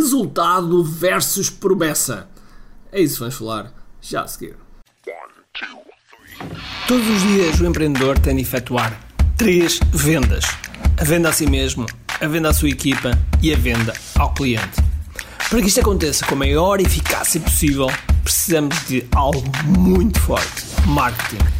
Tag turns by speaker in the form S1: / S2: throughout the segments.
S1: resultado versus promessa. É isso que vamos falar já a seguir. Todos os dias o empreendedor tem de efetuar três vendas: a venda a si mesmo, a venda à sua equipa e a venda ao cliente. Para que isto aconteça com a maior eficácia possível, precisamos de algo muito forte: marketing.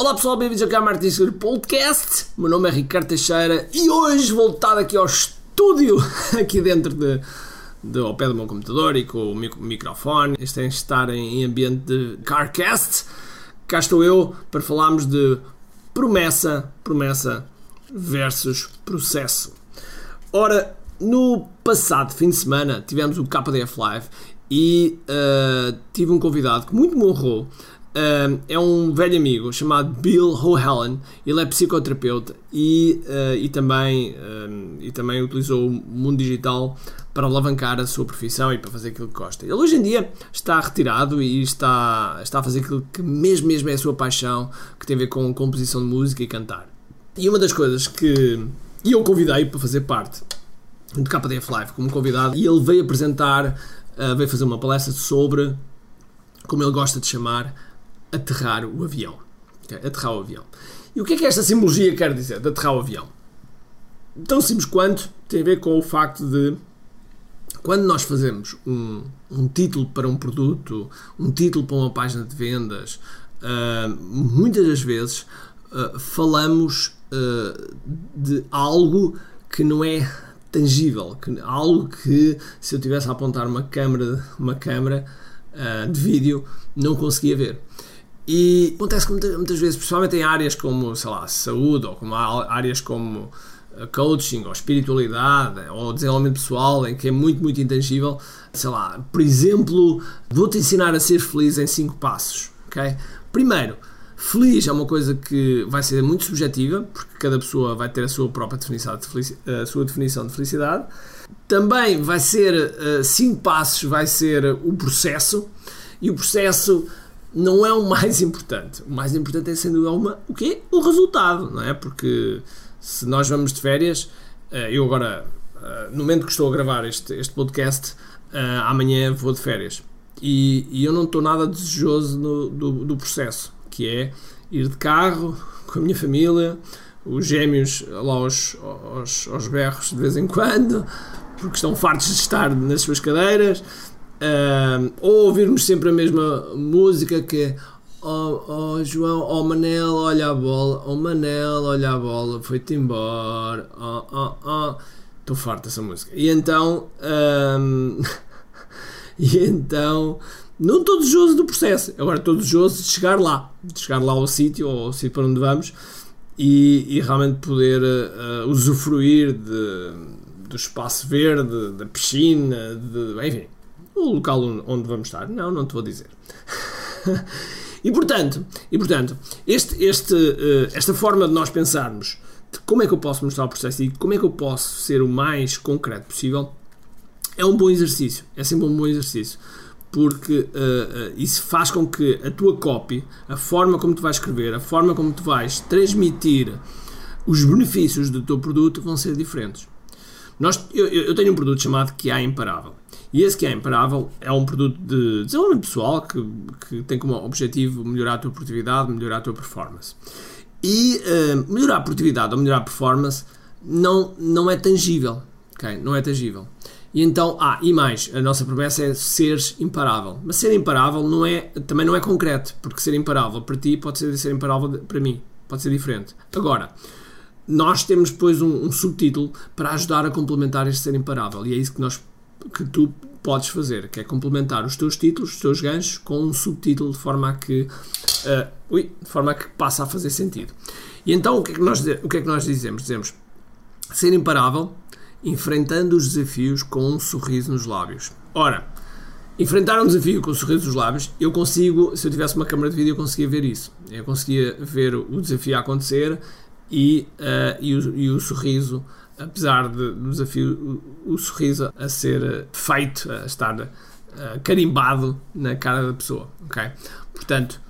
S1: Olá pessoal, bem-vindos ao Marketing Secrets Podcast. Meu nome é Ricardo Teixeira e hoje voltado aqui ao estúdio, aqui dentro de, de, ao pé do meu computador e com o microfone. Este tem de estar em ambiente de Carcast. Cá estou eu para falarmos de promessa, promessa versus processo. Ora, no passado fim de semana tivemos o KDF Live e uh, tive um convidado que muito me honrou. É um velho amigo chamado Bill O'Hallen. Ele é psicoterapeuta e, uh, e, também, e também utilizou o mundo digital para alavancar a sua profissão e para fazer aquilo que gosta. Ele hoje em dia está retirado e está, está a fazer aquilo que mesmo, mesmo é a sua paixão, que tem a ver com composição de música e cantar. E uma das coisas que eu convidei para fazer parte do KDF Live como convidado e ele veio apresentar, uh, veio fazer uma palestra sobre, como ele gosta de chamar, aterrar o avião. Okay? Aterrar o avião. E o que é que esta simbologia quer dizer, de aterrar o avião? Tão simples quanto tem a ver com o facto de quando nós fazemos um, um, título para um produto, um título para uma página de vendas, uh, muitas das vezes uh, falamos uh, de algo que não é tangível, que, algo que se eu tivesse a apontar uma câmera, uma câmera de vídeo não conseguia ver. E acontece muitas, muitas vezes, principalmente em áreas como, sei lá, saúde ou como áreas como coaching ou espiritualidade ou desenvolvimento pessoal em que é muito, muito intangível. Sei lá, por exemplo, vou-te ensinar a ser feliz em 5 passos. ok? Primeiro, feliz é uma coisa que vai ser muito subjetiva, porque cada pessoa vai ter a sua própria definição de, a sua definição de felicidade. Também vai ser 5 uh, passos, vai ser o processo, e o processo não é o mais importante. O mais importante é, sendo uma, o quê? O resultado, não é? Porque se nós vamos de férias, eh, eu agora, eh, no momento que estou a gravar este, este podcast, eh, amanhã vou de férias. E, e eu não estou nada desejoso no, do, do processo, que é ir de carro com a minha família, os gêmeos lá aos, aos, aos berros de vez em quando, porque estão fartos de estar nas suas cadeiras, ou ouvirmos sempre a mesma música que é Oh, oh João, oh Manel, olha a bola, oh Manel, olha a bola, foi-te embora, oh, oh, oh. Estou farto dessa música. E então, e então, não estou desejoso do processo, agora estou desejoso de chegar lá, de chegar lá ao sítio, ou ao sítio para onde vamos, e, e realmente poder uh, usufruir de, do espaço verde, da piscina, de, enfim, o local onde vamos estar. Não, não te vou dizer. E portanto, e, portanto este, este, uh, esta forma de nós pensarmos de como é que eu posso mostrar o processo e como é que eu posso ser o mais concreto possível é um bom exercício. É sempre um bom exercício. Porque uh, uh, isso faz com que a tua copy, a forma como tu vais escrever, a forma como tu vais transmitir os benefícios do teu produto vão ser diferentes. Nós, eu, eu tenho um produto chamado que é imparável. E esse que é imparável é um produto de desenvolvimento pessoal que, que tem como objetivo melhorar a tua produtividade, melhorar a tua performance. E uh, melhorar a produtividade ou melhorar a performance não, não é tangível. Okay? Não é tangível. E então, ah, e mais, a nossa promessa é seres imparável. Mas ser imparável não é, também não é concreto, porque ser imparável para ti pode ser ser imparável para mim. Pode ser diferente. Agora, nós temos depois um, um subtítulo para ajudar a complementar este ser imparável. E é isso que nós que tu podes fazer, que é complementar os teus títulos, os teus ganchos, com um subtítulo de forma a que, uh, ui, de forma a que passa a fazer sentido. E então o que é que nós, o que é que nós dizemos? Dizemos ser imparável, enfrentando os desafios com um sorriso nos lábios. Ora, enfrentar um desafio com o sorriso dos lábios, eu consigo, se eu tivesse uma câmera de vídeo, eu conseguia ver isso. Eu conseguia ver o desafio a acontecer e, uh, e, o, e o sorriso, apesar de, do desafio, o, o, sorriso a ser feito, a estar uh, carimbado na cara da pessoa, ok? Portanto,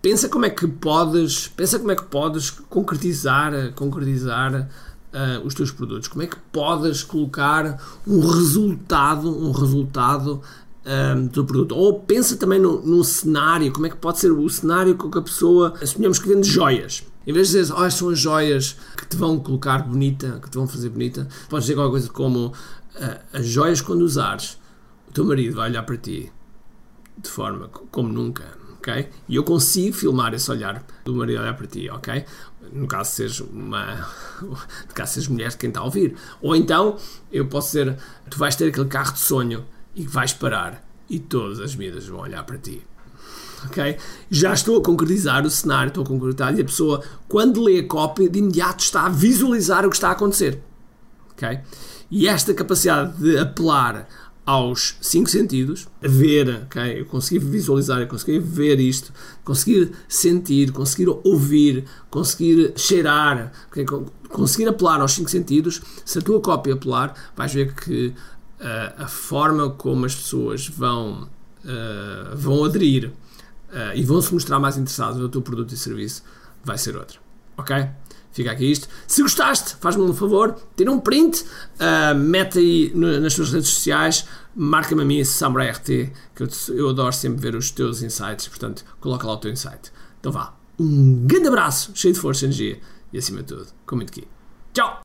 S1: pensa como é que podes, pensa como é que podes concretizar, concretizar uh, os teus produtos, como é que podes colocar um resultado, um resultado um, do produto. Ou pensa também no, cenário, como é que pode ser o cenário com que a pessoa, assumimos que vende joias. Em vez de dizer, oh, são as joias que te vão colocar bonita, que te vão fazer bonita, podes dizer alguma coisa como uh, as joias quando usares, o teu marido vai olhar para ti de forma como nunca, ok? E eu consigo filmar esse olhar do marido olhar para ti, ok? No caso seja uma, no caso seja mulher quem está a ouvir. Ou então eu posso dizer, tu vais ter aquele carro de sonho e vais parar e todas as vidas vão olhar para ti. Ok? Já estou a concretizar o cenário, estou a concretizar e a pessoa, quando lê a cópia, de imediato está a visualizar o que está a acontecer. Ok? E esta capacidade de apelar aos cinco sentidos, ver, ok? Eu consegui visualizar, eu consegui ver isto, conseguir sentir, conseguir ouvir, conseguir cheirar, okay? conseguir apelar aos cinco sentidos. Se a tua cópia apelar, vais ver que uh, a forma como as pessoas vão, uh, vão aderir uh, e vão se mostrar mais interessadas no teu produto e serviço vai ser outra. Ok? Fica aqui isto. Se gostaste, faz-me um favor, tira um print, uh, mete aí no, nas tuas redes sociais, marca-me a mim, Samurai RT, que eu, eu, adoro sempre ver os teus insights, portanto, coloca lá o teu insight. Então vá, um grande abraço, cheio de força e energia e acima de tudo, com muito aqui. Tchau!